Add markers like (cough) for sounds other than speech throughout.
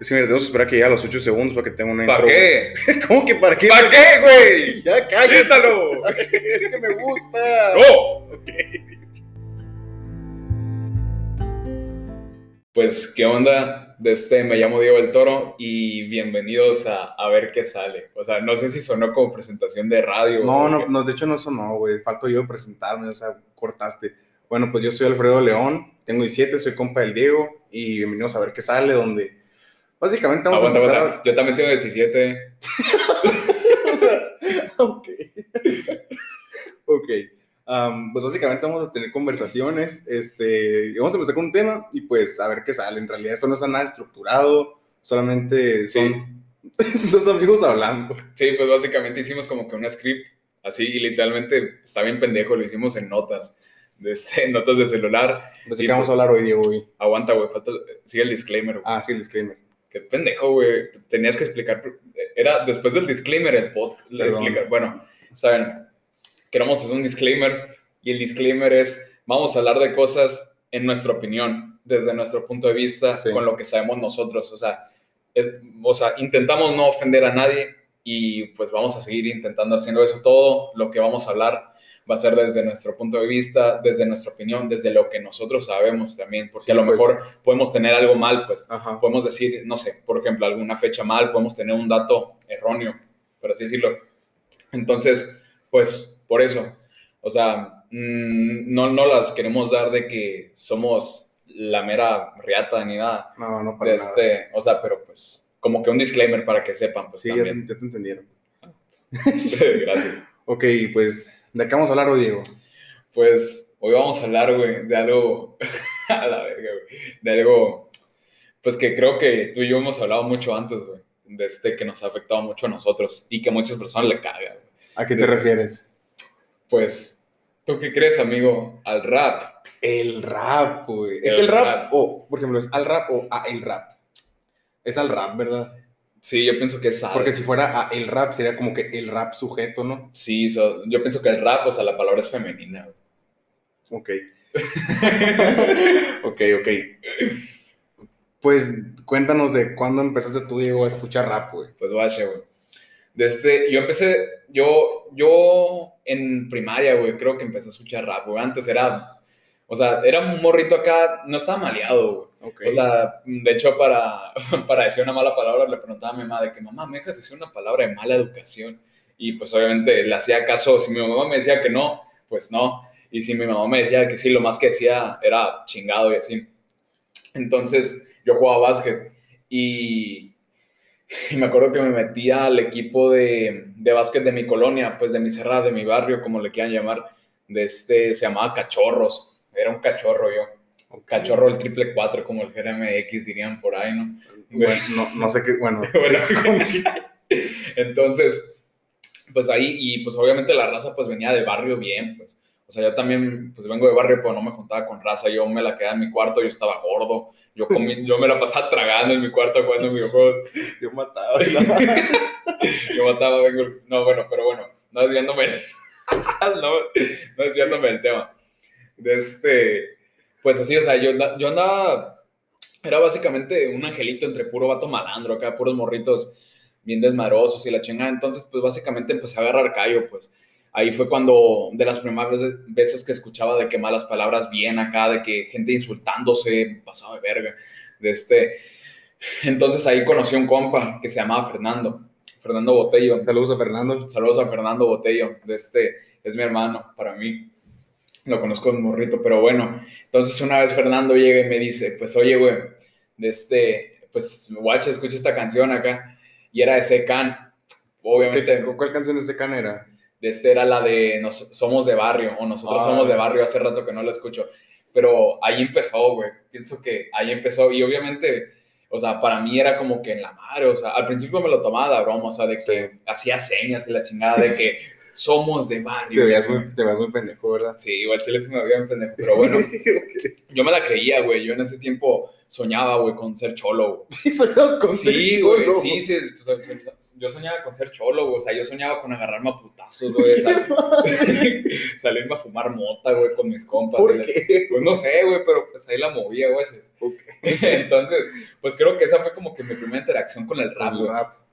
Es que mira, tenemos que esperar que llegue a los 8 segundos para que tenga una ¿Para intro. qué? güey. (laughs) ¿Cómo que para qué? ¿Para qué, güey? (laughs) Ya cállate. ¡Quítalo! (laughs) es que me gusta. ¡No! Pues, ¿qué onda? De este, me llamo Diego del Toro y bienvenidos a, a ver qué sale. O sea, no sé si sonó como presentación de radio. No, no, qué. no, de hecho no sonó, güey. Falto yo presentarme, o sea, cortaste. Bueno, pues yo soy Alfredo León, tengo 17, soy compa del Diego y bienvenidos a ver qué sale, donde básicamente vamos Aguanta, a empezar aguanta. Yo también tengo 17. a... (laughs) o sea, ok. ok. Am, pues básicamente vamos a tener conversaciones, este, vamos a empezar con un tema y pues a ver qué sale. En realidad esto no está nada estructurado, solamente son (laughs) dos amigos hablando. Sí, pues básicamente hicimos como que un script así y literalmente está bien pendejo, lo hicimos en notas, de este, en notas de celular. Pues Sí, qué vamos a pues- hablar hoy, Diego, güey. Aguanta, güey, sigue el disclaimer. güey. Ah, sí, el disclaimer. Qué pendejo, güey. Tenías que explicar. Era después del disclaimer el podcast. Bueno, saben, queremos hacer un disclaimer y el disclaimer es: vamos a hablar de cosas en nuestra opinión, desde nuestro punto de vista, Sí. con lo que sabemos nosotros. O sea, es- o sea, intentamos no ofender a nadie y pues vamos a seguir intentando haciendo eso. Todo lo que vamos a hablar va a ser desde nuestro punto de vista, desde nuestra opinión, desde lo que nosotros sabemos también, porque Sí, a lo pues. mejor podemos tener algo mal, pues Ajá. podemos decir, no sé, por ejemplo, alguna fecha mal, podemos tener un dato erróneo, por así decirlo. Entonces, pues, por eso, o sea, mm, no, no las queremos dar de que somos la mera riata ni nada. No, no para De nada. este, o sea, pero pues, como que un disclaimer para que sepan, pues Sí, ya te, ya te entendieron. (laughs) Gracias. Ok, pues, ¿de qué vamos a hablar hoy, Diego? Pues, hoy vamos a hablar, güey, de algo, (laughs) a la verga, güey, de algo, pues que creo que tú y yo hemos hablado mucho antes, güey, de este que nos ha afectado mucho a nosotros y que a muchas personas le caga, güey. ¿A qué te Este- refieres? Pues, ¿tú qué crees, amigo? Al rap. El rap, güey. ¿Es El el rap? rap. O, por ejemplo, ¿es al rap o a el rap? Es al rap, ¿verdad? Sí, yo pienso que es. Porque si fuera a el rap, sería como que el rap sujeto, ¿no? Sí, so- yo pienso que el rap, o sea, la palabra es femenina. Ok. (laughs) ok, ok. Pues cuéntanos de cuándo empezaste tú, Diego, a escuchar rap, güey. Pues vaya, güey. Desde, yo empecé, yo, yo en primaria, güey, creo que empecé a escuchar rap, güey. Antes era, o sea, era un morrito acá, no estaba maleado, güey. O sea, de hecho, para, (laughs) para decir una mala palabra, le preguntaba a mi mamá de que, mamá, ¿me dejas decir una palabra de mala educación? Y pues obviamente le hacía caso, si mi mamá me decía que no, pues no. Y si mi mamá me decía que sí, lo más que decía era chingado y así. Entonces, yo jugaba básquet y, y me acuerdo que me metía al equipo de, de básquet de mi colonia, pues de mi cerrada, de mi barrio, como le quieran llamar, de este, se llamaba Cachorros, era un cachorro yo, Ok. cachorro el triple cuatro, como el GRMX dirían por ahí, ¿no? Bueno, no, no sé qué, bueno. (laughs) (laughs) Entonces, pues ahí, y pues obviamente la raza pues venía de barrio bien, pues. O sea, yo también, pues vengo de barrio, pero no me juntaba con raza. Yo me la quedaba en mi cuarto, yo estaba gordo. Yo, comí, yo me la pasaba tragando en mi cuarto jugando videojuegos. (laughs) Yo mataba. Yo mataba, vengo. No, bueno, pero bueno, no desviándome. no, no desviándome del tema. De este. Pues así, o sea, yo, yo andaba. Era básicamente un angelito entre puro vato malandro, acá, puros morritos bien desmadrosos y la chingada. Entonces, pues básicamente empecé a agarrar callo, pues. Ahí fue cuando, de las primeras veces, que escuchaba de que malas palabras bien acá, de que gente insultándose, pasado de verga. De este. Entonces ahí conocí a un compa que se llamaba Fernando. Fernando Botello. Saludos a Fernando. Saludos a Fernando Botello. De este, es mi hermano para mí. Lo conozco un morrito, pero bueno. Entonces una vez Fernando llega y me dice, pues oye, güey, de este, pues guacha, escucha esta canción acá. Y era de Secan. Obviamente, ¿Qué- ¿Cuál canción de ese can era? de este era la de nos, Somos de Barrio, o Nosotros Ah. Somos de Barrio, hace rato que no lo escucho. Pero ahí empezó, güey. Pienso que ahí empezó. Y obviamente, o sea, para mí era como que en la madre, o sea, al principio me lo tomaba de broma, o sea, de que hacía señas y la chingada de (laughs) que somos de barrio. Te güey. muy, te veías muy pendejo, ¿verdad? Sí, igual chile se me había pendejo, pero bueno, (laughs) Ok. yo me la creía, güey. Yo en ese tiempo, soñaba, güey, con ser cholo, güey. (laughs) ¿Soñabas con ser sí, cholo? Güey, sí, sí, yo soñaba con ser cholo, güey, o sea, yo soñaba con agarrarme a putazos, güey, (laughs) salirme a fumar mota, güey, con mis compas. ¿Por qué? Pues no sé, güey, pero pues ahí la movía, güey. Entonces, pues creo que esa fue como que mi primera interacción con el rap, güey.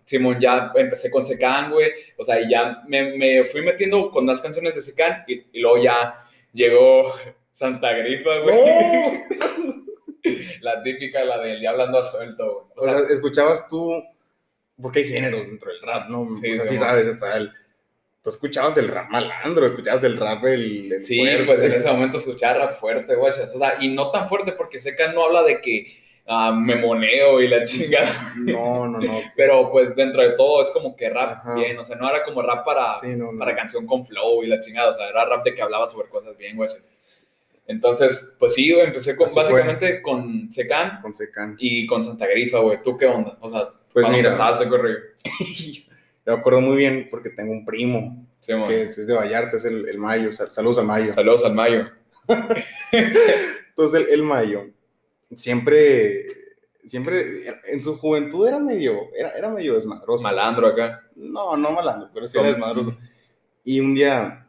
Simón, ya empecé con Secan, güey, o sea, y ya me, me, fui metiendo con las canciones de Secan y, y luego ya llegó Santa Grifa, güey. (laughs) la típica, la del ya hablando a suelto, O, sea, escuchabas tú, porque hay géneros dentro del rap, ¿no? Sí, o sea, sí sabes, está el... Tú escuchabas el rap malandro, escuchabas el rap el, Sí, pues en ese momento escuchaba rap fuerte, güey. O sea, y no tan fuerte porque Secan no habla de que uh, me moneo y la chingada. No, no, no. (laughs) Pero pues dentro de todo es como que rap bien, o sea, no era como rap para, para canción con flow y la chingada, o sea, era rap de que hablaba sobre cosas bien, güey. Entonces, pues sí, güey, empecé con, básicamente con Secan. Con Secan. Y con Santa Grifa, güey. ¿Tú qué onda? O sea, pues mira, empezaste, correr? (laughs) me acuerdo muy bien porque tengo un primo que es, de Vallarta, es el, el, Mayo. Saludos al Mayo. Saludos al Mayo. (laughs) Entonces, el, Mayo siempre, siempre, en su juventud era medio, era, era medio desmadroso. Malandro acá. No, no malandro, pero sí era desmadroso. Y un día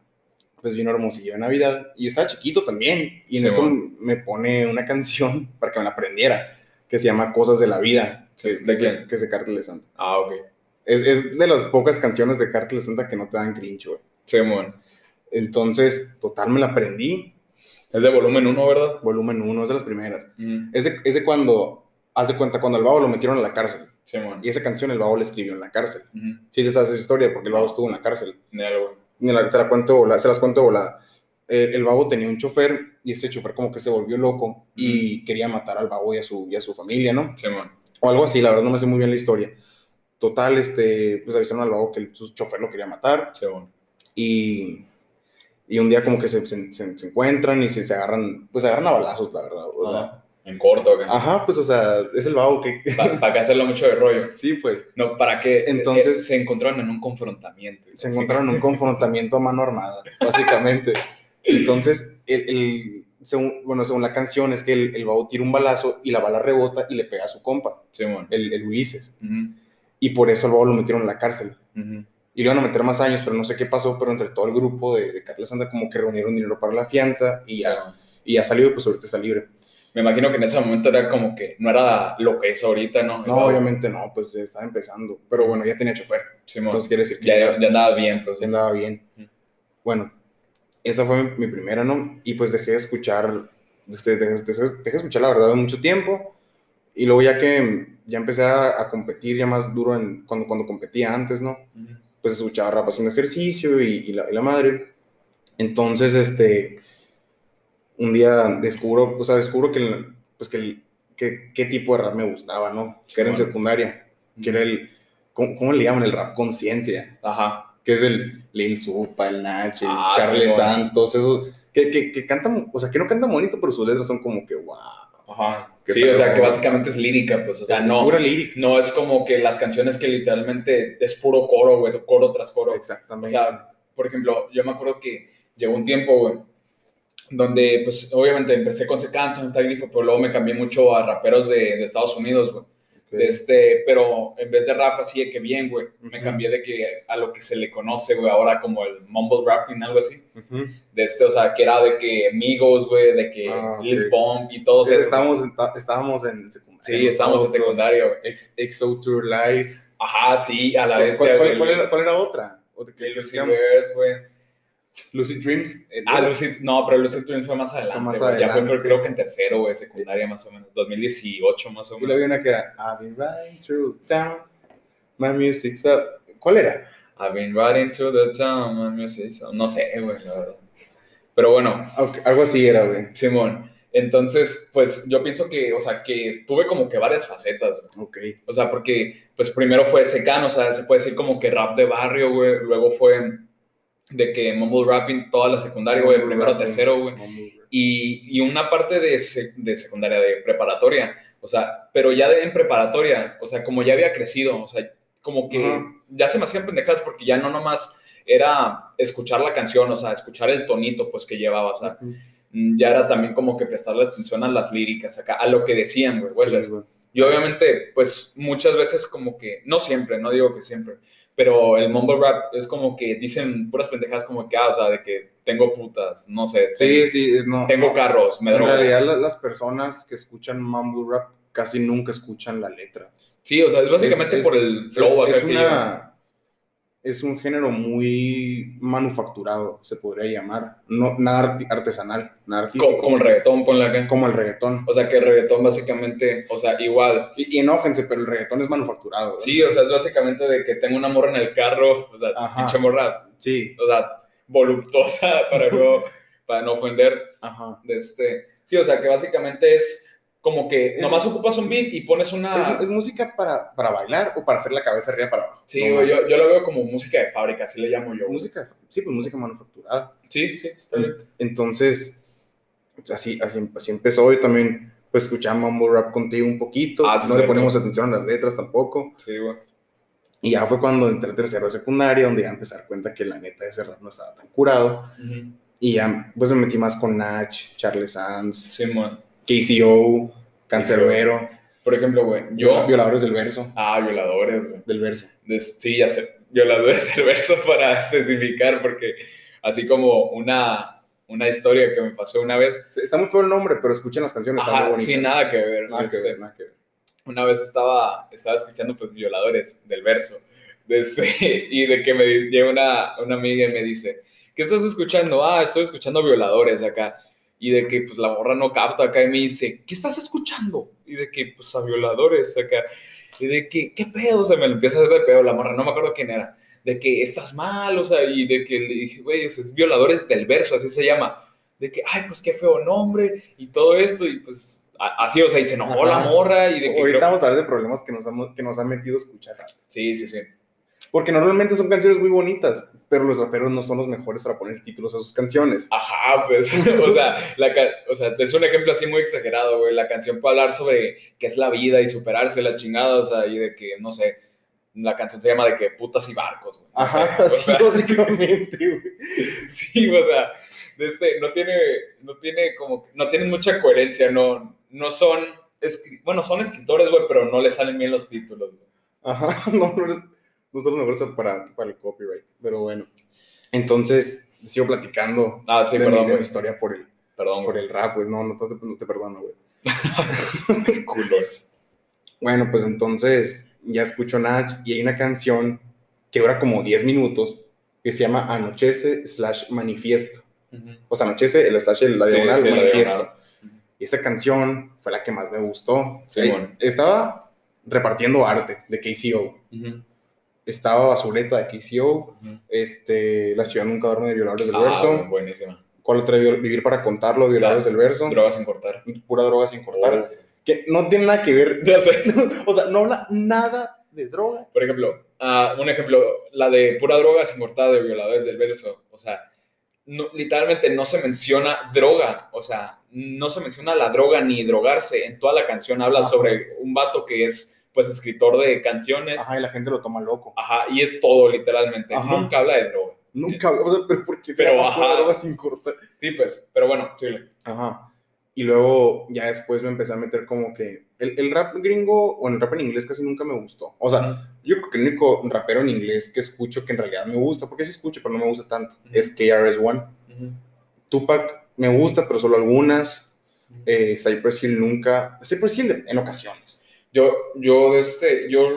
pues vino Hermosillo de Navidad y yo estaba chiquito también y en eso me pone una canción (laughs) para que me la aprendiera que se llama Cosas de la Vida. ¿De quién? que es de Cártel de Santa. Ah, ok. Es, es, de las pocas canciones de Cártel de Santa que no te dan cringe, güey. Sí, bueno. Entonces, total, me la aprendí. Es de volumen 1, ¿verdad? Volumen 1, es de las primeras. Es, de, es, de, cuando, haz de cuenta, cuando al babo lo metieron a la cárcel. Sí. Y esa canción el babo la escribió en la cárcel. Sí, te sabes esa historia porque el babo estuvo en la cárcel. Claro, ni la, te la cuento se las cuento volada. El, el, babo tenía un chofer y ese chofer como que se volvió loco y quería matar al babo y a su, y a su familia, ¿no? Sí, man. O algo así, la verdad no me sé muy bien la historia. Total, este, pues avisaron al babo que su chofer lo quería matar. Sí, man. Y, y un día como que se, se, se, encuentran y se, se, agarran, pues se agarran a balazos, la verdad. O sea, en corto, ¿qué? Ajá, pues, o sea, es el babo que... Para que hacerlo mucho de rollo. (laughs) Sí, pues. No, para que... Entonces... se encontraron en un confrontamiento. Se encontraron en un confrontamiento a mano armada, (laughs) básicamente. Entonces, el, el según, bueno, según la canción, es que el, el babo tira un balazo y la bala rebota y le pega a su compa, sí, bueno. el, el, Ulises. Y por eso el babo lo metieron en la cárcel. Y le iban a meter más años, pero no sé qué pasó, pero entre todo el grupo de, de Carles Santa como que reunieron dinero para la fianza y ya, y ya salió, pues ahorita está libre me imagino que en ese momento era como que no era lo que es ahorita, ¿no? No, obviamente no, pues estaba empezando. Pero bueno, ya tenía chofer. Sí, entonces quiere decir que ya, ya, andaba bien. Pues. Ya andaba bien. Bueno, esa fue mi, primera, ¿no? Y pues dejé de escuchar, dejé, dejé, de escuchar la verdad mucho tiempo. Y luego ya que ya empecé a, a competir ya más duro en, cuando, cuando competía antes, ¿no? Pues escuchaba rap haciendo ejercicio y, y, la, y la madre. Entonces, este un día descubro, o sea, descubro que, pues que, que qué tipo de rap me gustaba, ¿no? Que era en secundaria, que era el, ¿cómo, le llaman? El rap conciencia. Ajá. Que es el Lil Supa, el Nach, ah, Charles sí, Sanz, todos esos, que, que, que, cantan, o sea, que no cantan bonito, pero sus letras son como que, wow. Ajá. Sí, o sea, que básicamente es lírica, pues, o sea, es no, pura lírica. no es como que las canciones que literalmente es puro coro, güey, coro tras coro. Exactamente. O sea, por ejemplo, yo me acuerdo que llegó un tiempo, güey, donde pues obviamente empecé con Secan, Santa Grifo, pero luego me cambié mucho a raperos de, de Estados Unidos, güey. Okay. Este, pero en vez de rap así de que bien, güey, uh -huh. me cambié de que a lo que se le conoce, güey, ahora como el mumble rapping, algo así. Uh -huh. De este, o sea, que era de que Migos, güey, de que Ah. Lil Pump y todos Sí, esos. estábamos, en, estábamos en secundaria. Sí, estábamos en nosotros. secundaria, güey. Ex- EXO Tour Live. Ajá, sí, a la ¿Cuál, vez. cuál- cuál- cuál era, cuál era otra? ¿Otra que-? Bird, güey. Lucid Dreams. eh, Ah, Lucid, no, pero Lucid Dreams fue más adelante. más güey. Ya fue adelante. creo, que en tercero, güey, secundaria más o menos. 2018 más o Y menos. luego había una que era I've been riding through town, my music's up. ¿Cuál era? I've been riding to the town, my music so- No sé, güey, la verdad. Pero bueno, Algo así era, güey. Simón. Entonces, pues yo pienso que, o sea, que tuve como que varias facetas. güey. Ok. O sea, porque, pues primero fue secano, o sea, se puede decir como que rap de barrio, güey. Luego fue de que mumble rapping toda la secundaria, güey, primero a tercero, güey. y, y una parte de, sec- de secundaria, de preparatoria, o sea, pero ya de, en preparatoria, o sea, como ya había crecido, o sea, como que ya se me hacían pendejadas porque ya no nomás era escuchar la canción, o sea, escuchar el tonito, pues, que llevaba, o sea, mm, ya era también como que prestarle atención a las líricas, acá, a lo que decían, güey. Sí, güey. Y obviamente, pues muchas veces como que, no siempre, no digo que siempre, pero el mumble rap es como que dicen puras pendejadas como que, ah, o sea, de que tengo putas, no sé, Sí, sí, no. tengo carros, me En realidad, la- las personas que escuchan mumble rap casi nunca escuchan la letra. Sí, o sea, es básicamente Es- por el flow es, acá es que una es un género muy manufacturado, se podría llamar. No, nada artesanal, nada artístico. Co- como el reggaetón, ponle acá. como el reggaetón. O sea, que el reggaetón básicamente, o sea, igual. Y, y enójense, pero el reggaetón es manufacturado. ¿eh? Sí, o sea, es básicamente de que tengo una morra en el carro, o sea, pinche morra, Sí. o sea, voluptuosa (laughs) para no, para no ofender Ajá. de este. Sí, o sea, que básicamente es como que Es- nomás ocupas un beat y pones una. ¿Es, es música para, para bailar o para hacer la cabeza arriba para abajo? sí, No yo, yo lo veo como música de fábrica, así le llamo yo. güey. Música, sí, pues música manufacturada. Sí, sí, está bien. Entonces, así, así, así empezó y también pues escuchaba mumble rap contigo un poquito. Ah, sí, no le poníamos atención a las letras tampoco. Sí, güey. Y ya fue cuando entré a tercero de secundaria, donde ya empecé a dar cuenta que la neta ese rap no estaba tan curado. Ujú. Y ya pues me metí más con Nach, Charles Sands, Simón. KCO, Cancerbero, Por ejemplo, güey, yo. Violadores del Verso. Ah, violadores, güey. Del Verso. De- sí, ya sé. Violadores del verso (laughs) para especificar, porque así como una, una historia que me pasó una vez. Sí, Está muy feo el nombre, pero escuchen las canciones, están muy Ajá, bonitas. sí, nada que ver. Nada que este, ver, nada que ver. una vez estaba, estaba escuchando pues violadores del verso de este, (laughs) y de que me llega una, una amiga y me dice, ¿qué estás escuchando? Ah, estoy escuchando violadores acá. Y de que pues la morra no capta acá y me dice, ¿qué estás escuchando? Y de que pues a violadores acá. Y de que, ¿qué pedo? O sea, me lo empieza a hacer de pedo la morra, no me acuerdo quién era. De que estás mal, o sea, y de que le dije, güey, o sea, es violadores del verso, así se llama. De que, ay, pues qué feo nombre y todo esto, y pues así, o sea, y se enojó la morra y de que... Ahorita creo- vamos a hablar de problemas que nos, han, que nos han metido a escuchar. Sí, sí, sí. Porque normalmente son canciones muy bonitas, pero los raperos no son los mejores para poner títulos a sus canciones. Ajá, pues, (laughs) o sea, la, o sea, es un ejemplo así muy exagerado, güey. La canción puede hablar sobre qué es la vida y superarse la chingada, o sea, y de que, no sé, la canción se llama de que putas y barcos, güey. Ajá, o así sea, básicamente, (laughs) güey. sí, o sea, este, no tiene, no tiene como, no tienen mucha coherencia, no, no son, bueno, son escritores, güey, pero no les salen bien los títulos, güey. Ajá, (laughs) no, no, eres, no son los mejores para, para el copyright, pero bueno. Entonces, sigo platicando Ah, sí, de, mi, perdón, de mi historia por el, Perdón, por güey. el rap, pues no, no, te, no te perdono, güey. (laughs) Culos. Bueno, pues entonces ya escucho Nach y hay una canción que dura como 10 minutos que se llama Anochece slash Manifiesto. Ujú. O sea, Anochece, el slash, la Sí, diagonal, sí, la Manifiesto. Y esa canción fue la que más me gustó. Sí, bueno. Estaba repartiendo arte de KCO. Ujú. Estaba Basureta de KCO. Ujú. Este, La ciudad nunca duerme de Violadores del Ah, Verso. buenísima. ¿Cuál otra? Vivir para contarlo, Violadores del Verso. Drogas sin cortar. Pura droga sin cortar. Oh. Que no tiene nada que ver. (laughs) Ya sé. o sea, no habla nada de droga. Por ejemplo, ah, un ejemplo, la de pura droga sin cortar de violadores del verso. O sea, no- literalmente no se menciona droga. O sea, no se menciona la droga ni drogarse. En toda la canción habla Ajá. sobre un vato que es, pues, escritor de canciones. Ajá. Ajá, y la gente lo toma loco. y es todo, literalmente. Ajá. Nunca habla de droga. Nunca, o sea, pero porque se Pero, pura ajá. droga sin cortar. Sí, pues, pero bueno, sí. Ajá. Y luego ya después me empecé a meter como que el, el rap gringo o el rap en inglés casi nunca me gustó. O sea, yo creo que el único rapero en inglés que escucho que en realidad me gusta, porque sí escucho, pero no me gusta tanto, Ujú. es KRS-One. Tupac me gusta, pero solo algunas. Eh, Cypress Hill nunca. Cypress Hill en ocasiones. Yo, yo, este, yo,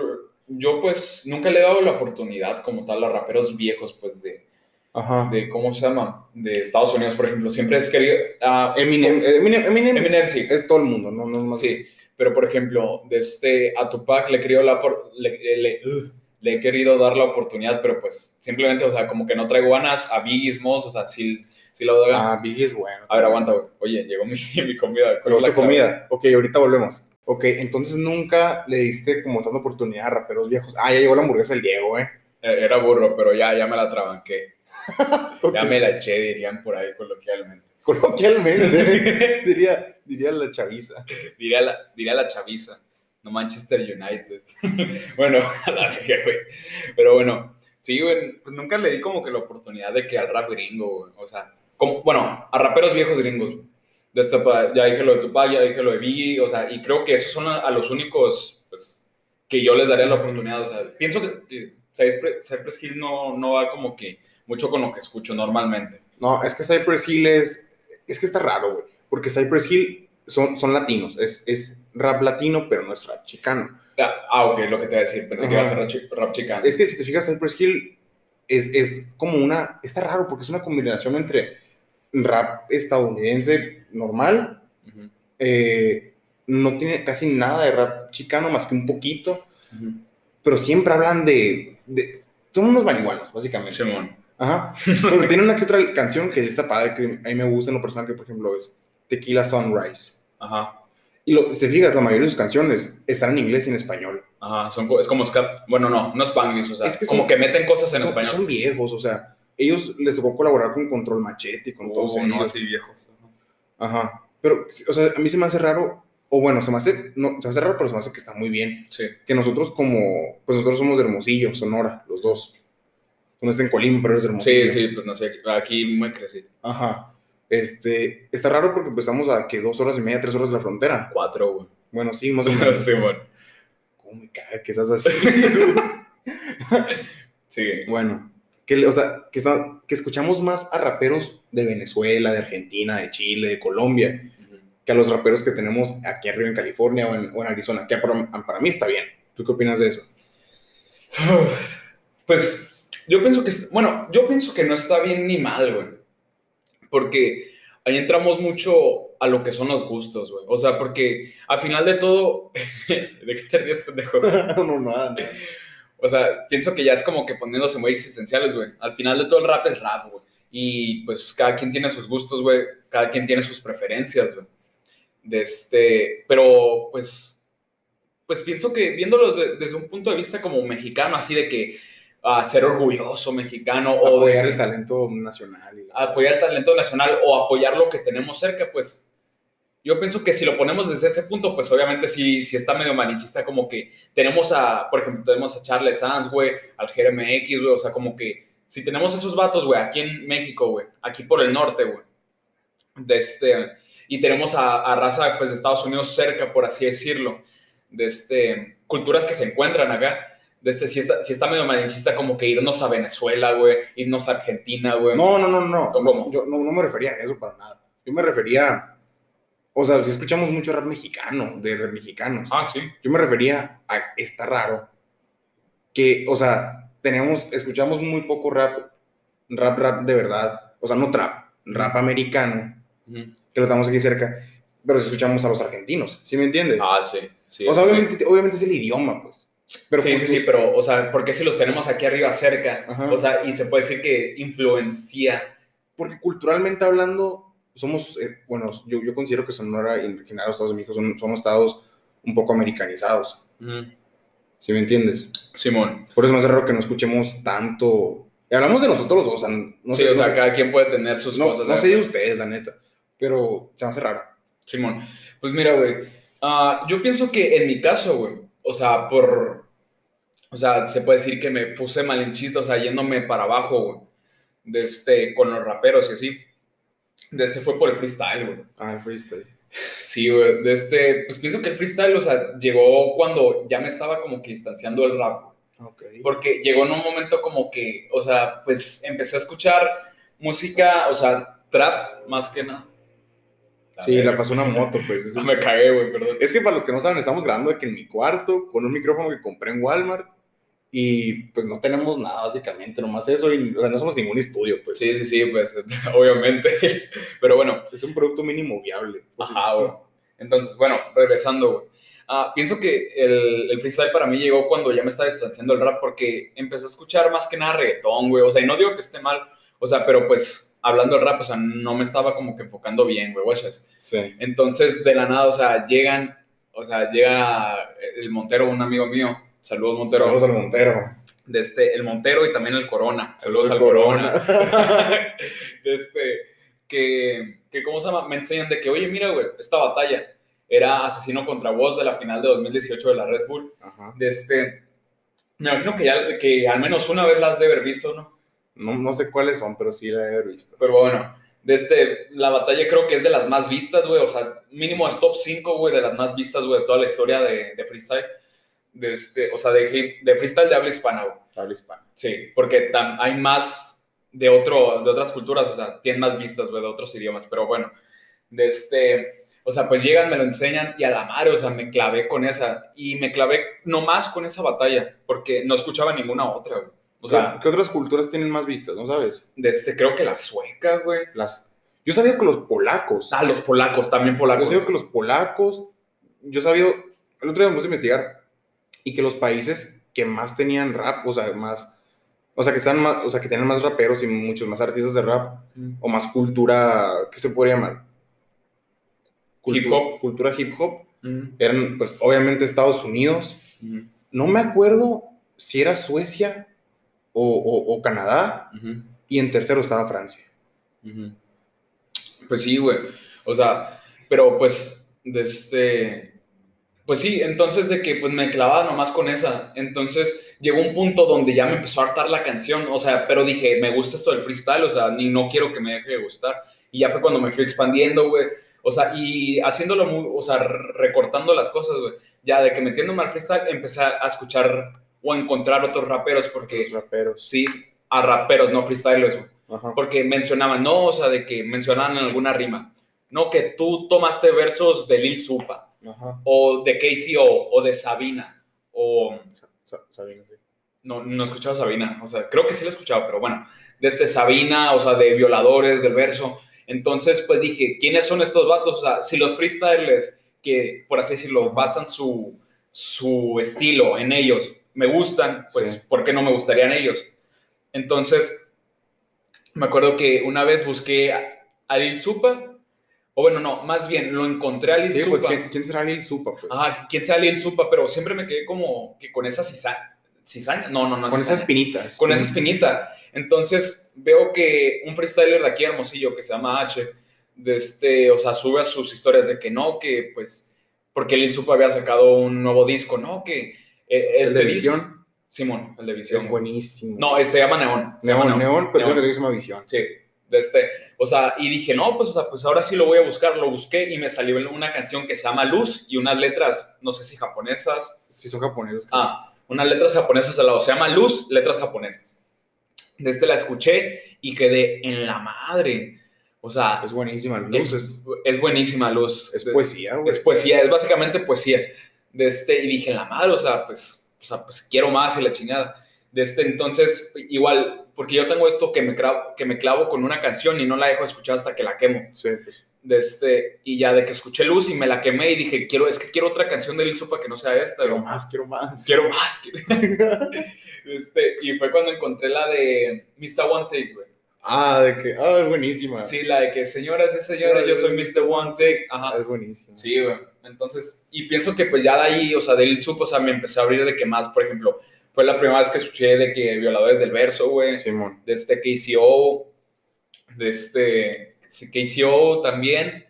yo, pues, nunca le he dado la oportunidad como tal a raperos viejos, pues, de, Ajá. de ¿cómo se llama? De Estados Unidos, por ejemplo. Siempre es querido... ah, Eminem, Eminem, Eminem Eminem, sí. es todo el mundo, no, no es más. Sí, pero por ejemplo, de este, a Tupac le he querido, la, le, le- ugh, le he querido dar la oportunidad, pero pues simplemente, o sea, como que no traigo ganas a Biggie Smalls, o sea, sí, sí lo doy. Ah, Biggie es bueno. a ver, aguanta, güey. Oye, llegó mi, (laughs) mi comida. ¿Cuál es la comida. Ok, ahorita volvemos. Ok, entonces nunca le diste como tanta oportunidad a raperos viejos. Ah, ya llegó la hamburguesa del Diego, ¿eh? Eh, Era burro, pero ya, ya me la trabanqué. (laughs) Ya me la eché, dirían por ahí coloquialmente. (laughs) Coloquialmente, (laughs) diría, diría la chaviza. Diría la, diría la chaviza, no Manchester United. bueno, a la verga, güey. Pero bueno, sí, güey, pues nunca le di como que la oportunidad de que al rap gringo, güey. O sea, como, bueno, a raperos viejos gringos. De esta, ya dije lo de Tupac, ya dije lo de Biggie, o sea, y creo que esos son a, a los únicos, pues, que yo les daría la oportunidad, o sea, pienso que, Cypress Hill no, no va como que mucho con lo que escucho normalmente. No, es que Cypress Hill es. Es que está raro, güey. Porque Cypress Hill son, son latinos. Es, es rap latino, pero no es rap chicano. Ah, ah, ok, lo que te iba a decir, pensé que iba a ser rap chicano. Es que si te fijas, Cypress Hill es, es como una. Está raro porque es una combinación entre rap estadounidense normal. Ujú, eh, no tiene casi nada de rap chicano más que un poquito. ujú. Pero siempre hablan de. de son unos marihuanos, básicamente. Simón. Aja. Pero tiene una que otra canción que sí está padre, que a mí me gusta en lo personal, que por ejemplo es Tequila Sunrise. Ajá, Y lo, si te fijas, la mayoría de sus canciones están en inglés y en español. ajá, son, es como bueno, no, no Spanglish, o sea, Es que como son- que meten cosas en son, español. son viejos, o sea, ellos les tocó colaborar con Control Machete y con todos Oh, no, ellos. sí, viejos. Ajá. Pero, o sea, a mí se me hace raro, o bueno, se me hace, no, se me hace raro, pero se me hace que está muy bien. Sí, Que nosotros como, pues nosotros somos de Hermosillo, Sonora, los dos. Tú no estás en Colima, pero eres de sí, Hermosillo. sí, pues no sé, aquí, aquí muy crecido. Ajá. Este, está raro porque pues estamos a que dos horas y media, tres horas de la frontera. Cuatro, güey. Bueno, sí, más o menos. (laughs) Simón. ¿Cómo me caga que estás así? (laughs) (laughs) Sí. bueno, que, o sea, que, está, que escuchamos más a raperos de Venezuela, de Argentina, de Chile, de Colombia, que a los raperos que tenemos aquí arriba en California o en, o en Arizona, que para, para mí está bien. ¿Tú qué opinas de eso? (sighs) Pues yo pienso que, bueno, yo pienso que no está bien ni mal, güey. Porque ahí entramos mucho a lo que son los gustos, güey. O sea, porque al final de todo, (laughs) ¿de qué te ríes, pendejo? (laughs) no, nada, nada. O sea, pienso que ya es como que poniéndose muy existenciales, güey. Al final de todo el rap es rap, güey. Y pues cada quien tiene sus gustos, güey. Cada quien tiene sus preferencias, güey. De este, pero pues, pues pienso que viéndolo de- desde un punto de vista como mexicano, así de que ah, ser orgulloso mexicano o Apoyar el talento nacional. y apoyar el talento nacional o apoyar lo que tenemos cerca, pues yo pienso que si lo ponemos desde ese punto, pues obviamente sí, sí está medio manichista, como que tenemos a, por ejemplo, tenemos a Charles Sanz, güey, al GRMX, güey, o sea, como que si tenemos esos vatos, güey, aquí en México, güey, aquí por el norte, güey, de este, y tenemos a, a raza, pues, de Estados Unidos cerca, por así decirlo, de este, culturas que se encuentran acá, de este, si está, sí está medio manichista como que irnos a Venezuela, güey, irnos a Argentina, güey. No, no, no, no. ¿Cómo? Yo no, no me refería a eso para nada. Yo me refería, o sea, si escuchamos mucho rap mexicano, de rap mexicanos. Ah, sí. Yo me refería a, está raro, que, o sea, tenemos, escuchamos muy poco rap, rap, rap de verdad, o sea, no trap, rap americano, Ujú. que lo estamos aquí cerca, pero si escuchamos a los argentinos, ¿sí me entiendes? Ah, sí. sí o sea, sí. obviamente, obviamente es el idioma, pues. Pero sí, sí, sí, pero, o sea, porque si los tenemos aquí arriba cerca, Ajá. o sea, y se puede decir que influencia. porque culturalmente hablando, somos, eh, bueno, yo, yo considero que Sonora y Regional, los Estados Unidos son, son estados un poco americanizados, ¿sí me entiendes? Simón. Por eso me hace raro que no escuchemos tanto. Y hablamos de nosotros los dos, o sea, no sí, sé, o no sea, sé- cada quien puede tener sus no, cosas. no ¿sabes? sé de ustedes, la neta, pero se me hace raro. Simón. Pues mira, güey, ah, yo pienso que en mi caso, güey, o sea, por, o sea, se puede decir que me puse malinchista, o sea, yéndome para abajo, güey, de este, con los raperos y así. De este fue por el freestyle, güey. Ah, el freestyle. Sí, güey, de este, pues pienso que el freestyle, o sea, llegó cuando ya me estaba como que distanciando del rap, güey. Ok. porque llegó en un momento como que, o sea, pues empecé a escuchar música, o sea, trap más que nada. Sí, la pasó una moto, pues. es- (laughs) no me cagué, güey, perdón. Es que para los que no saben, estamos grabando aquí en mi cuarto con un micrófono que compré en Walmart y pues no tenemos nada, básicamente, nomás eso y o sea, no somos ningún estudio, pues. Sí, sí, sí, pues (laughs) obviamente. Pero bueno, Es un producto mínimo viable. Pues, ajá, güey. Entonces, bueno, regresando, güey. Ah, pienso que el, el freestyle para mí llegó cuando ya me estaba distanciando el rap porque empecé a escuchar más que nada reggaetón, güey. O sea, y no digo que esté mal, o sea, pero pues hablando del rap, o sea, no me estaba como que enfocando bien, güey, guachas. Sí. Entonces, de la nada, o sea, llegan, o sea, llega el Montero, un amigo mío. Saludos, Montero. Saludos al Montero. De este, el Montero y también el Corona. Saludos al Corona. Corona. (laughs) de este, que, que, ¿cómo se llama? Me enseñan de que, oye, mira, güey, esta batalla era asesino contra voz de la final de 2018 de la Red Bull. Ajá. De este, me imagino que, ya, que al menos una vez la has de haber visto, ¿no? No, no sé cuáles son, pero sí la he visto. Pero bueno, De este, la batalla creo que es de las más vistas, güey. O sea, mínimo es top 5, güey, de las más vistas, güey, de toda la historia de, de freestyle. De este, o sea, de, de freestyle de habla hispana. Habla hispana. Sí, porque hay más de, otro, de otras culturas, o sea, tienen más vistas, güey, de otros idiomas. Pero bueno, de este, o sea, pues llegan, me lo enseñan y a la madre, o sea, me clavé con esa. Y me clavé nomás con esa batalla, porque no escuchaba ninguna otra, güey. O sea, ¿qué otras culturas tienen más vistas? ¿No sabes? Desde, creo que la sueca, güey. Las... Yo sabía que los polacos. Ah, los polacos, también polacos. Yo sabía que los polacos. Yo sabía. El otro día me puse a investigar. Y que los países que más tenían rap, o sea, más. O sea, que están más, o sea, que tenían más raperos y muchos más artistas de rap, mm. o más cultura, ¿qué se podría llamar? hip hop. Cultura hip hop. Mm. Eran, pues, obviamente Estados Unidos. Mm. No me acuerdo si era Suecia o, Canadá, y en tercero estaba Francia. Pues sí, güey. O sea, pero pues, este, pues sí, entonces de que pues me clavaba nomás con esa. Entonces llegó un punto donde ya me empezó a hartar la canción, o sea, pero dije, me gusta esto del freestyle, o sea, ni no quiero que me deje de gustar. Y ya fue cuando me fui expandiendo, güey. O sea, y haciéndolo muy, o sea, recortando las cosas, güey. Ya de que metiéndome al freestyle empecé a escuchar o encontrar otros raperos, porque... raperos. Sí, a raperos, no freestylers, Porque mencionaban, no, o sea, de que mencionaban en alguna rima, no, que tú tomaste versos de Lil Supa, o de KCO, o de Sabina, o... Sabina, sí. No, no he escuchado Sabina, o sea, creo que sí lo he escuchado, pero bueno, desde Sabina, o sea, de violadores, del verso. Entonces, pues dije, ¿quiénes son estos vatos? O sea, si los freestylers que, por así decirlo, basan su, su estilo en ellos, me gustan, pues, ¿por qué no me gustarían ellos? Entonces, me acuerdo que una vez busqué a Lil Supa, o bueno, no, más bien lo encontré a Lil sí, Pues, ¿quién, será Lil Supa? Pues? Ajá, ¿quién será Lil Supa? Pero siempre me quedé como que con esa cizaña. No, no, no. Con esa espinita. Con esa espinita. Entonces, veo que un freestyler de aquí, Hermosillo, que se llama H, de este, o sea, sube a sus historias de que no, que pues, porque Lil Supa había sacado un nuevo disco, no, que eh, ¿Es de Visión? Simón, el de Visión. Es buenísimo. No, se llama Neón. Neón, Neón, pero que se llama Visión. Sí, de este. O sea, y dije, no, pues, o sea, pues ahora sí lo voy a buscar. Lo busqué y me salió una canción que se llama Luz y unas letras, no sé si japonesas. Sí, son japonesas. Ah, unas letras japonesas al lado. Se llama Luz, letras japonesas. De este la escuché y quedé en la madre. O sea, es buenísima luz. Es, es buenísima luz. Es poesía, güey. Es poesía, es básicamente poesía de este, y dije, la madre, o sea, pues, o sea, pues quiero más y la chingada. De este, entonces, igual, porque yo tengo esto que me, clavo, que me clavo con una canción y no la dejo escuchar hasta que la quemo. Sí, pues. De este, y ya de que escuché Luz y me la quemé y dije, quiero, es que quiero otra canción de Lil Supa que no sea esta. Quiero más, quiero más. Quiero más. (laughs) este, y fue cuando encontré la de Mr. One Take, güey. Ah, de que, ah, es buenísima. Sí, la de que señoras y señores, yo soy Mr. One Take. Ajá. Es buenísima. Sí, güey. Entonces, y pienso que pues ya de ahí, o sea, del supo, o sea, me empecé a abrir de que más, por ejemplo, fue la primera vez que escuché de que violadores del verso, güey. Simón. De este KCO, de este KCO también,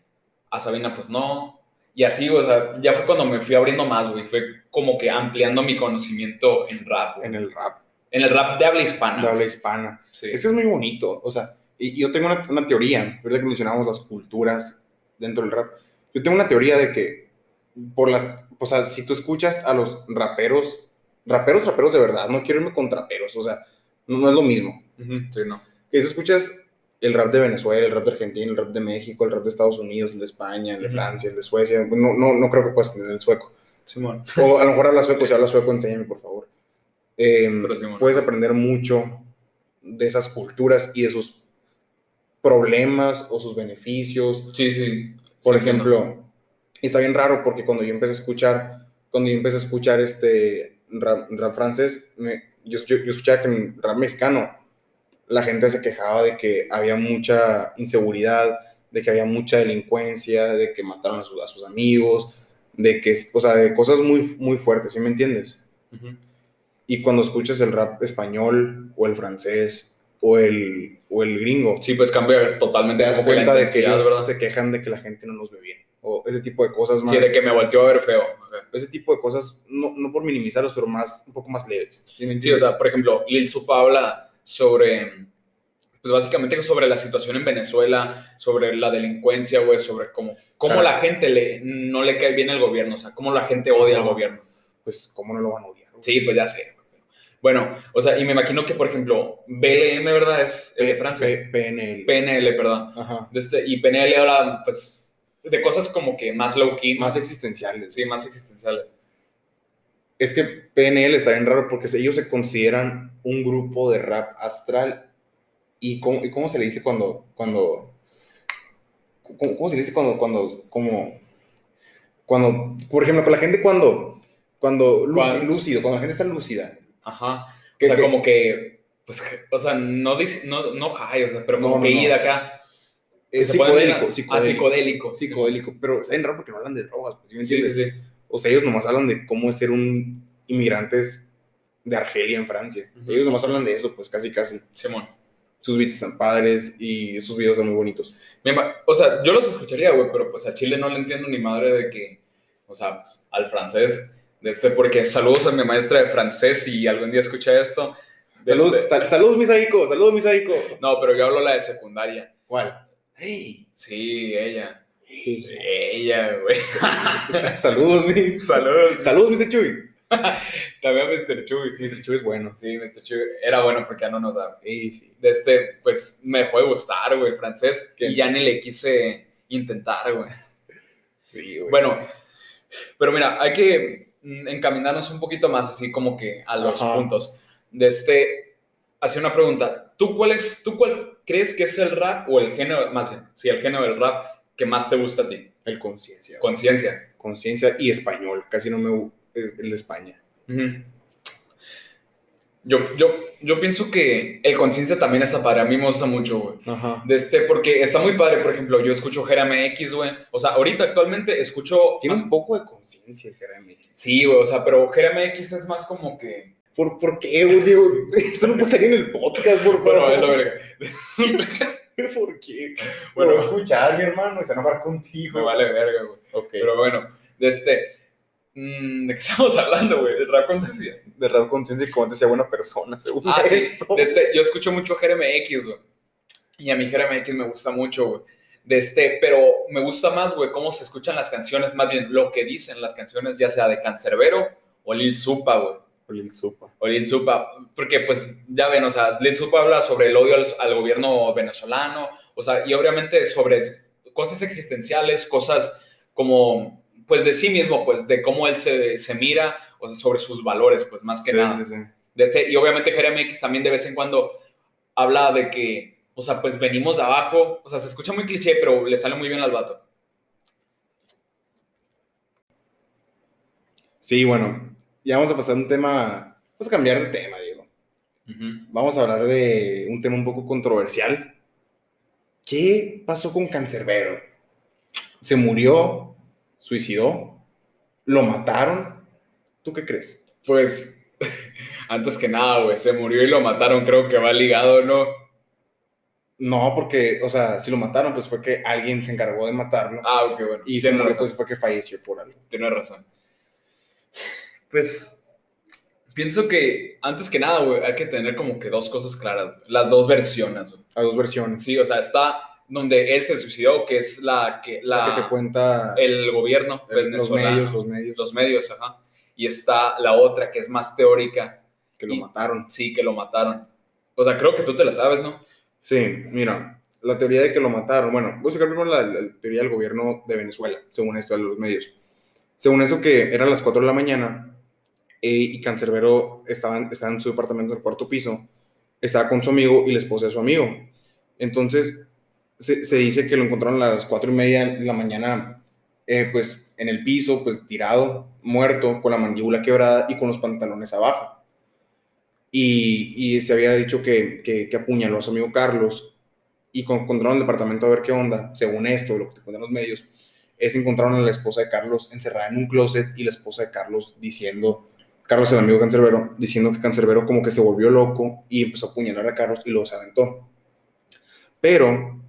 a Sabina pues no. Y así, o sea, ya fue cuando me fui abriendo más, güey. Fue como que ampliando mi conocimiento en rap. En el rap. En el rap de habla hispana. De habla hispana. Sí. Es que es muy bonito, o sea, y, yo tengo una, una teoría, verdad que mencionamos las culturas dentro del rap. Yo tengo una teoría de que por las, o sea, si tú escuchas a los raperos, raperos, raperos de verdad, no quiero irme con traperos, o sea, no, es lo mismo. sí, no. Que si escuchas el rap de Venezuela, el rap de Argentina, el rap de México, el rap de Estados Unidos, el de España, el de Francia, el de Suecia, no, no, no creo que puedas tener el sueco. Simón. O a lo mejor habla sueco, si habla sueco, enséñame, por favor. Em, puedes aprender mucho de esas culturas y de sus problemas o sus beneficios. Sí, sí. Por ejemplo, está bien raro porque cuando yo empecé a escuchar, cuando yo empecé a escuchar este rap, francés, yo, yo, escuchaba que en rap mexicano la gente se quejaba de que había mucha inseguridad, de que había mucha delincuencia, de que mataron a, a sus amigos, de que, o sea, de cosas muy, muy fuertes, ¿sí me entiendes? Y cuando escuchas el rap español o el francés o el, o el gringo. Sí, pues cambia totalmente. Te das cuenta de que ellos se quejan de que la gente no nos ve bien. O ese tipo de cosas más. Sí, de que me volteó a ver feo. Ese tipo de cosas, no, no, por minimizarlos, pero más, un poco más leves. ¿sí, o sea, por ejemplo, Lil Supa habla sobre pues básicamente sobre la situación en Venezuela, sobre la delincuencia, güey, sobre cómo, cómo Claro. la gente le, no le cae bien al gobierno, o sea, cómo la gente odia al Ajá. gobierno. Pues, ¿cómo no lo van a odiar? güey? Sí, pues ya sé. Bueno, o sea, y me imagino que, por ejemplo, BLM, ¿verdad? Es el de Francia. P- PNL. PNL, perdón. Ajá. Este, y PNL habla, pues, de cosas como que más low-key. Más existenciales. Sí, más existenciales. Es que PNL está bien raro porque ellos se consideran un grupo de rap astral. ¿Y cómo, y cómo se le dice cuando, cuando, cómo, cómo se le dice cuando, cuando, como, cuando, por ejemplo, con la gente cuando, cuando, lúcido, cuando la gente está lúcida. Ajá. Que- o sea, que- como que, pues, o sea, no, dice, no, no high, o sea, pero como No, que no. ir acá. Es a- psicodélico, Ah, psicodélico. psicodélico. Psicodélico, pero está bien raro porque no hablan de drogas, pues, ¿sí me Sí, sí, entiendes? sí. O sea, ellos nomás hablan de cómo es ser un inmigrantes de Argelia en Francia. Ellos nomás hablan de eso, pues casi casi. Simón. Sus beats están padres y sus videos están muy bonitos. O sea, yo los escucharía, güey, pero pues a Chile no le entiendo ni madre de que, o sea, pues, al francés, de este, porque saludos a mi maestra de francés si algún día escucha esto. Salud, este- sal- saludos, Misaiko, saludos, Misaiko. No, pero yo hablo la de secundaria. ¿Cuál? Sí, ella. Ella, güey. (laughs) saludos, mis. saludos. Saludos, Mr. Chuy. (laughs) También Mr. Chuy. Mr. Chuy es bueno. Sí, Mr. Chuy. Era bueno porque ya no nos da. Sí. De este, pues me dejó de gustar, güey, francés. ¿Qué? Y ya ni le quise intentar, güey. Sí, güey. Bueno, pero mira, hay que mm, encaminarnos un poquito más, así como que a los Ajá. puntos. De este, hacer una pregunta. ¿Tú cuál, es, ¿Tú cuál crees que es el rap o el género, más bien, sí, el género del rap que más te gusta a ti? El conciencia. Conciencia. Conciencia y español. Casi no me gu- es el de España. Yo, yo, yo pienso que el conciencia también está padre. A mí me gusta mucho, güey. Ajá. De este, porque está muy padre, por ejemplo, yo escucho Jera MX, güey. O sea, ahorita actualmente escucho. Tiene más- un poco de conciencia el Jeremy. Sí, güey, o sea, pero Jera MX es más como que. ¿Por, ¿Por qué, güey? Digo, (laughs) esto no puede salir en el podcast, por favor. Bueno, es lo verga. (laughs) ¿Por qué? Bueno. Bueno, escuchar, mi hermano, y se enojar contigo. Me vale verga, güey. Ok. Pero bueno, de este. mm, ¿De qué estamos (laughs) hablando, güey? ¿De rap conciencia? de rap conciencia y como antes sea buena persona, según Ah, sí. esto. De este, yo escucho mucho Jera MX, güey. Y a mí Jera MX me gusta mucho, güey. De este, pero me gusta más, güey, cómo se escuchan las canciones, más bien lo que dicen las canciones, ya sea de Cancerbero o Lil Supa, güey. Lil Supa. o Lil Supa, porque pues ya ven, o sea, Lil Supa habla sobre el odio al, al gobierno venezolano, o sea, y obviamente sobre cosas existenciales, cosas como, pues de sí mismo, pues de cómo él se, se mira, o sea, sobre sus valores, pues más que Sí, nada. sí, sí. De este, y obviamente Jeremy X también de vez en cuando habla de que, o sea, pues venimos de abajo, o sea, se escucha muy cliché, pero le sale muy bien al vato. Sí, bueno, ya vamos a pasar a un tema, vamos a cambiar de tema, Diego. Vamos a hablar de un tema un poco controversial. ¿Qué pasó con Cancerbero? ¿Se murió? ¿Suicidó? ¿Lo mataron? ¿Tú qué crees? Pues, (laughs) antes que nada, güey, se murió y lo mataron, creo que va ligado, ¿no? No, porque, o sea, si lo mataron, pues fue que alguien se encargó de matarlo. Ah, ok, bueno. y se murió, razón. pues fue que falleció por algo. Tienes razón. Pues pienso que antes que nada, güey, hay que tener como que dos cosas claras, las dos versiones. A dos versiones. Sí, o sea, está donde él se suicidó, que es la que La la, que te cuenta el gobierno el- los medios, los medios los medios, ajá. Y está la otra que es más teórica, que lo y- mataron. sí, que lo mataron. O sea, creo que tú te la sabes, ¿no? Sí, mira, la teoría de que lo mataron, bueno, voy a sacar primero la, la teoría del gobierno de Venezuela, según esto de los medios. Según eso que eran las 4 de la mañana y Cancerbero estaba, estaba en su departamento del cuarto piso, estaba con su amigo y la esposa de su amigo. Entonces, se, se dice que lo encontraron a las 4 y media de la mañana, eh, pues en el piso, pues tirado, muerto, con la mandíbula quebrada y con los pantalones abajo. Y, y se había dicho que, que, que apuñaló a su amigo Carlos y cuando encontraron el departamento a ver qué onda, según esto, lo que te cuentan los medios, es encontraron a la esposa de Carlos encerrada en un closet y la esposa de Carlos diciendo, Carlos el amigo Cancerbero, diciendo que Cancerbero como que se volvió loco y empezó a apuñalar a Carlos y se aventó. Pero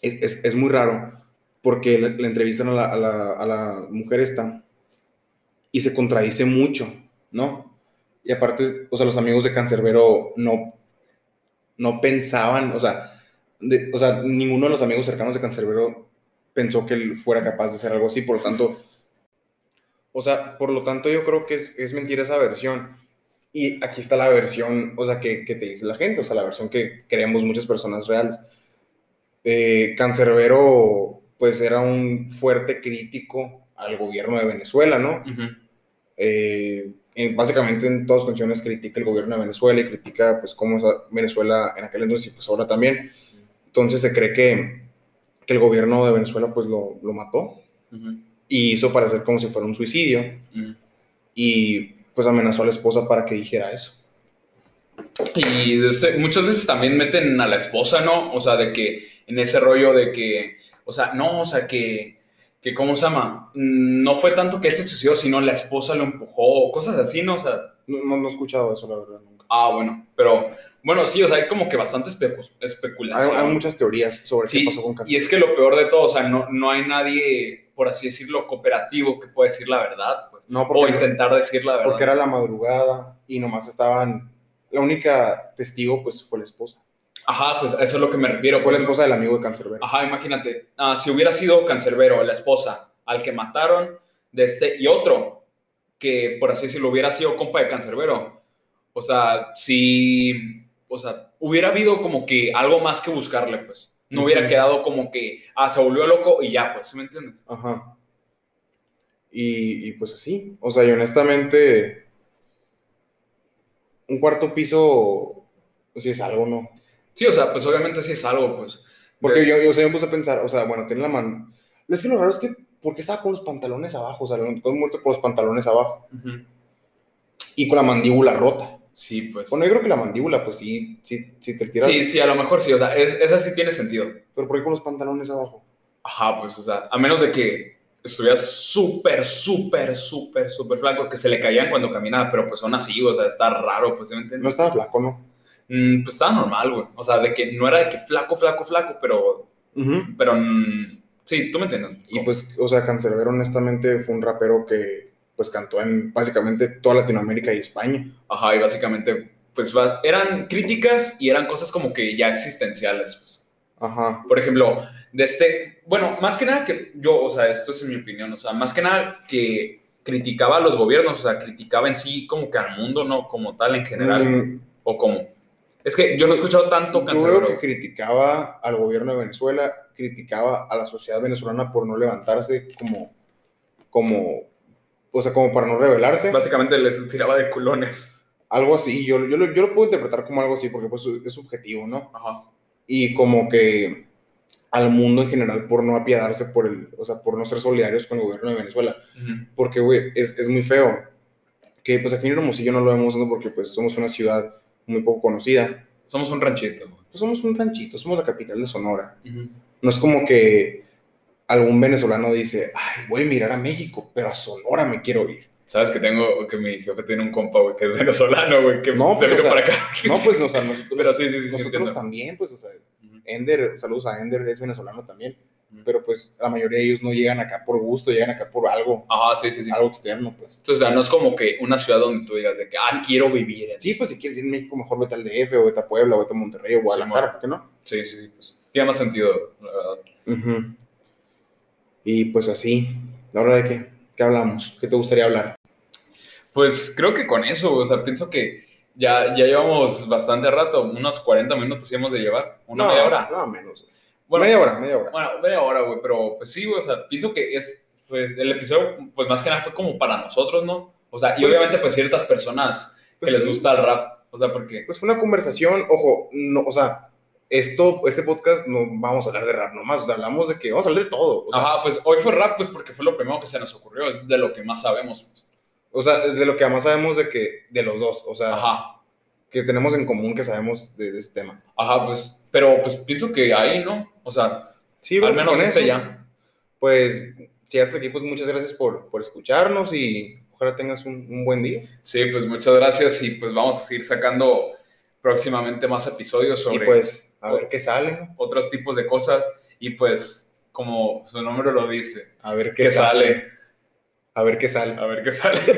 es, es, muy raro porque le, entrevistan a la, a, la, mujer esta y se contradice mucho, ¿no? Y aparte, o sea, los amigos de Cancerbero no, no pensaban, o sea, o sea, ninguno de los amigos cercanos de Cancerbero pensó que él fuera capaz de hacer algo así, por lo tanto, o sea, por lo tanto yo creo que es, es mentira esa versión. Y aquí está la versión, o sea, que, que te dice la gente, o sea, la versión que creemos muchas personas reales. Eh, Cancerbero, pues era un fuerte crítico al gobierno de Venezuela, ¿no? Ujú. Eh, en- básicamente en todas sus canciones critica el gobierno de Venezuela y critica pues cómo es Venezuela en aquel entonces y pues ahora también. Entonces se cree que, que el gobierno de Venezuela pues lo, lo mató Ujú. Y hizo parecer como si fuera un suicidio Ujú. y pues amenazó a la esposa para que dijera eso. Y este, muchas veces también meten a la esposa, ¿no? O sea, de que en ese rollo de que, o sea, no, o sea, que, que ¿cómo se llama? Mm, No fue tanto que él se suicidó, sino la esposa lo empujó, cosas así, ¿no? O sea, No, no, no he escuchado eso, la verdad, nunca. ah, bueno, pero, bueno, sí, o sea, hay como que bastante Hay, especulación. hay muchas teorías sobre Sí, qué pasó con y Cancerbero. es que lo peor de todo, o sea, no, no hay nadie, por así decirlo, cooperativo que pueda decir la verdad, pues, No, o porque, intentar decir la verdad. porque era la madrugada y nomás estaban... La única testigo pues fue la esposa. Ajá, pues a eso es lo que me refiero. Fue la pues, esposa del amigo de Cancerbero. Ajá, imagínate, ah, si hubiera sido Cancerbero, la esposa, al que mataron, de este, y otro, que por así decirlo, hubiera sido compa de Cancerbero, o sea, si, o sea, hubiera habido como que algo más que buscarle, pues. No hubiera quedado como que, ah, se volvió loco y ya, pues, ¿sí me entiendes? Ajá. Y, y pues así. O sea, y honestamente, un cuarto piso, pues sí es algo, ¿no? Sí, o sea, pues obviamente sí es algo, pues. Porque yo, yo, o sea, me puse a pensar, o sea, bueno, tiene la mano. Es que lo raro es que, ¿por qué estaba con los pantalones abajo? O sea, lo muerto con los pantalones abajo y con la mandíbula rota. Sí, pues. Bueno, yo creo que la mandíbula, pues sí, sí, sí te tiras. Sí, sí, a lo mejor sí, o sea, es- esa sí tiene sentido. Pero ¿por qué con los pantalones abajo? Ajá, pues, o sea, a menos de que estuviera súper, súper, súper, súper flaco, que se le caían cuando caminaba, pero pues aún así, o sea, está raro, pues, ¿sí me No entiendes? estaba flaco, ¿no? Mm, pues estaba normal, güey. O sea, de que no era de que flaco, flaco, flaco, pero, pero, mm, sí, tú me entiendes. Y pues, o sea, Cancerbero honestamente fue un rapero que pues cantó en básicamente toda Latinoamérica y España. Ajá, y básicamente, pues, eran críticas y eran cosas como que ya existenciales, pues. Ajá. Por ejemplo, de este, bueno, más que nada que yo, o sea, esto es mi opinión, o sea, más que nada que criticaba a los gobiernos, o sea, criticaba en sí como que al mundo, ¿no? Como tal en general, Mm, o como... Es que yo no he escuchado tanto yo veo Cancerbero. que criticaba al gobierno de Venezuela, criticaba a la sociedad venezolana por no levantarse como, como, o sea, como para no rebelarse. Básicamente les tiraba de culones. Algo así, yo, yo, lo, yo lo puedo interpretar como algo así porque pues es subjetivo, ¿no? Ajá. Y como que al mundo en general por no apiadarse por el, o sea, por no ser solidarios con el gobierno de Venezuela. Ujú. porque, güey, es, es muy feo. Que pues aquí en Hermosillo no lo vemos ¿no? porque pues somos una ciudad muy poco conocida. Somos un ranchito. güey. Pues somos un ranchito, somos la capital de Sonora. Ujú. No es como que algún venezolano dice, ay, voy a mirar a México, pero a Sonora me quiero ir. Sabes que tengo, que mi jefe tiene un compa, güey, que es venezolano, güey, que No, pues, vino o sea, para acá. No, pues, o sea, nosotros, Pero sí, sí, sí, sí, nosotros también, pues, o sea. Ender, saludos a Ender, es venezolano también, Ujú. pero pues la mayoría de ellos no llegan acá por gusto, llegan acá por algo, Ajá, sí, sí, sí. algo externo, pues. Entonces, o sea, no es como que una ciudad donde tú digas de que, ah, quiero vivir en Sí, pues si quieres ir a México, mejor vete al DF, o vete a Puebla, o vete a Monterrey, o Guadalajara, ¿por qué no? Sí, sí, sí, pues. Tiene más sentido, la verdad. Ujú. Y pues así, la hora de qué, ¿qué hablamos? ¿Qué te gustaría hablar? Pues creo que con eso, o sea, pienso que ya, ya llevamos bastante rato, unos 40 minutos hemos de llevar, una No, media hora. No, menos. Bueno, media hora, media hora. Bueno, media hora, güey, pero pues sí, güey, o sea, pienso que es, pues el episodio, pues más que nada fue como para nosotros, ¿no? O sea, y Pues- obviamente pues ciertas personas que Pues les gusta el rap, o sea, porque... Pues fue una conversación, ojo, no, o sea, esto, este podcast no vamos a hablar de rap nomás, o sea, hablamos de que vamos a hablar de todo, o sea, Ajá, pues hoy fue rap, pues porque fue lo primero que se nos ocurrió, es de lo que más sabemos, pues. o sea, de lo que además sabemos de que, de los dos, o sea, Ajá, que tenemos en común que sabemos de, de este tema. ajá, pues, pero pues pienso que ahí, ¿no? O sea, Sí, al menos con este eso, ya. Pues, si hasta aquí, pues muchas gracias por, por escucharnos y ojalá tengas un, un buen día. Sí, pues muchas gracias y pues vamos a seguir sacando próximamente más episodios sobre Y pues, a ver qué sale, otros tipos de cosas y pues como su nombre lo dice, A ver qué, sale, A ver qué sale. a ver qué sale. (laughs)